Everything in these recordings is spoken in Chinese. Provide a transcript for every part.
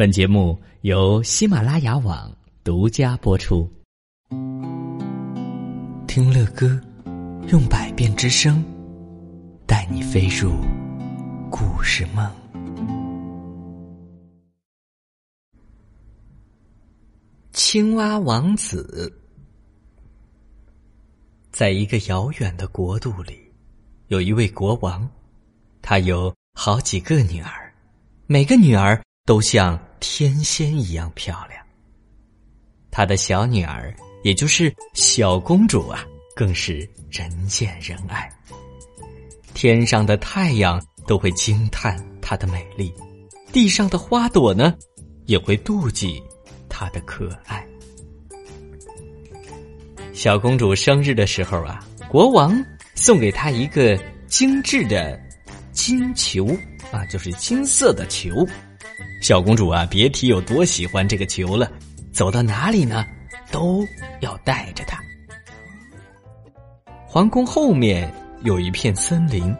本节目由喜马拉雅网独家播出。听乐歌，用百变之声，带你飞入故事梦。青蛙王子，在一个遥远的国度里，有一位国王，他有好几个女儿，每个女儿都像天仙一样漂亮。她的小女儿，也就是小公主啊，更是人见人爱。天上的太阳都会惊叹她的美丽，地上的花朵呢，也会妒忌。她的可爱，小公主生日的时候啊，国王送给她一个精致的金球啊，就是金色的球。小公主啊，别提有多喜欢这个球了，走到哪里呢，都要带着它。皇宫后面有一片森林，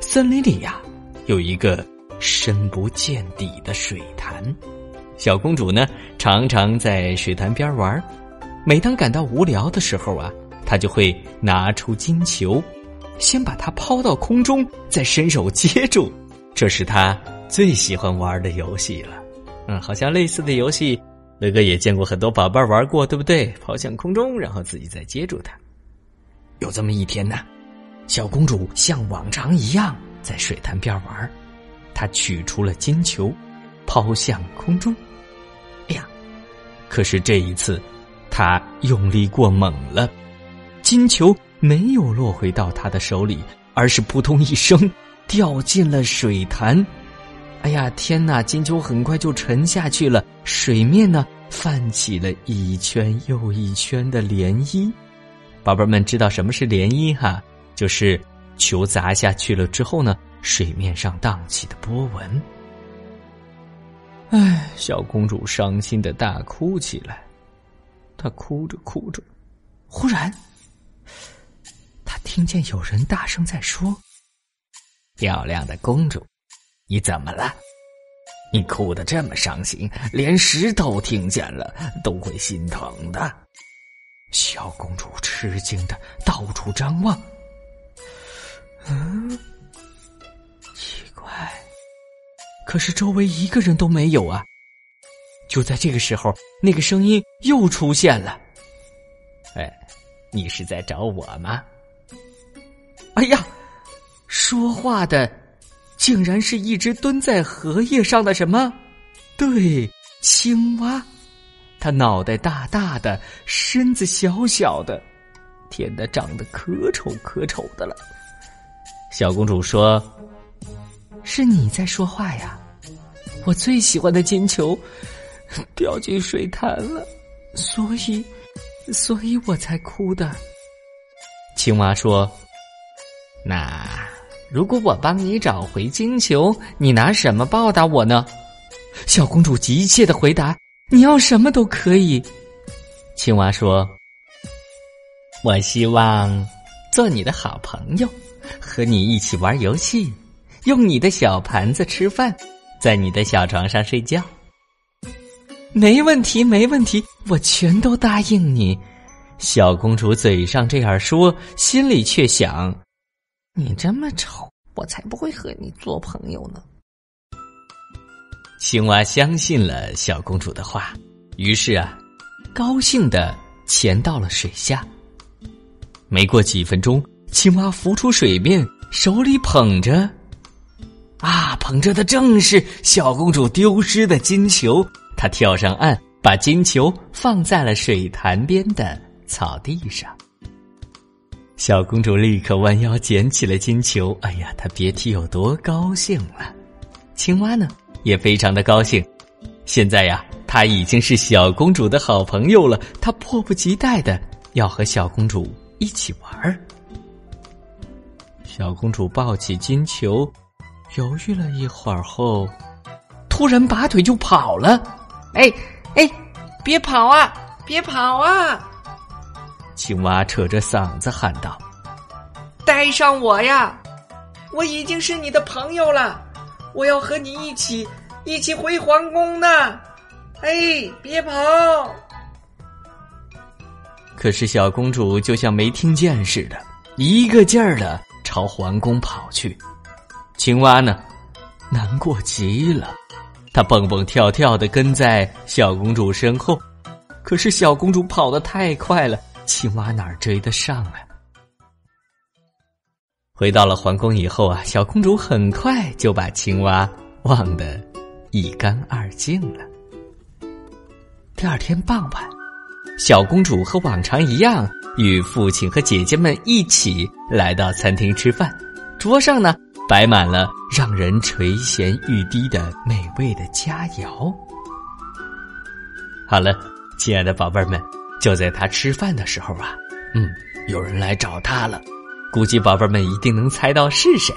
森林里呀，有一个深不见底的水潭。小公主呢，常常在水潭边玩。每当感到无聊的时候啊，她就会拿出金球，先把它抛到空中，再伸手接住。这是她最喜欢玩的游戏了。嗯，好像类似的游戏，乐哥也见过很多宝贝玩过，对不对？抛向空中，然后自己再接住它。有这么一天呢，小公主像往常一样在水潭边玩，她取出了金球，抛向空中。哎呀！可是这一次，他用力过猛了，金球没有落回到他的手里，而是扑通一声掉进了水潭。哎呀，天哪！金球很快就沉下去了，水面呢泛起了一圈又一圈的涟漪。宝贝们知道什么是涟漪哈？就是球砸下去了之后呢，水面上荡起的波纹。哎，小公主伤心的大哭起来。她哭着哭着，忽然，她听见有人大声在说：“漂亮的公主，你怎么了？你哭得这么伤心，连石头听见了都会心疼的。”小公主吃惊的到处张望。嗯。奇怪可是周围一个人都没有啊！就在这个时候，那个声音又出现了。哎，你是在找我吗？哎呀，说话的竟然是一只蹲在荷叶上的什么？对，青蛙。它脑袋大大的，身子小小的，天哪，长得可丑可丑的了。小公主说。是你在说话呀！我最喜欢的金球 掉进水潭了，所以，所以我才哭的。青蛙说：“那如果我帮你找回金球，你拿什么报答我呢？”小公主急切的回答：“你要什么都可以。”青蛙说：“我希望做你的好朋友，和你一起玩游戏。”用你的小盘子吃饭，在你的小床上睡觉，没问题，没问题，我全都答应你。小公主嘴上这样说，心里却想：你这么丑，我才不会和你做朋友呢。青蛙相信了小公主的话，于是啊，高兴的潜到了水下。没过几分钟，青蛙浮出水面，手里捧着。啊，捧着的正是小公主丢失的金球。她跳上岸，把金球放在了水潭边的草地上。小公主立刻弯腰捡起了金球。哎呀，她别提有多高兴了。青蛙呢，也非常的高兴。现在呀，她已经是小公主的好朋友了。她迫不及待的要和小公主一起玩儿。小公主抱起金球。犹豫了一会儿后，突然拔腿就跑了。哎哎，别跑啊！别跑啊！青蛙扯着嗓子喊道：“带上我呀！我已经是你的朋友了，我要和你一起一起回皇宫呢。哎，别跑！可是小公主就像没听见似的，一个劲儿的朝皇宫跑去。青蛙呢，难过极了，它蹦蹦跳跳的跟在小公主身后。可是小公主跑得太快了，青蛙哪儿追得上啊？回到了皇宫以后啊，小公主很快就把青蛙忘得一干二净了。第二天傍晚，小公主和往常一样，与父亲和姐姐们一起来到餐厅吃饭。桌上呢，摆满了让人垂涎欲滴的美味的佳肴。好了。亲爱的宝贝儿们，就在他吃饭的时候啊，嗯，有人来找他了。估计宝贝们一定能猜到是谁。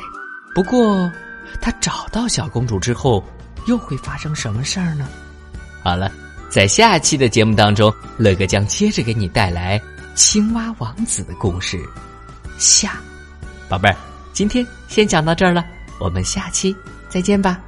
不过，他找到小公主之后，又会发生什么事儿呢？好了，在下期的节目当中，乐哥将接着给你带来青蛙王子的故事。下，宝贝儿，今天先讲到这儿了，我们下期再见吧。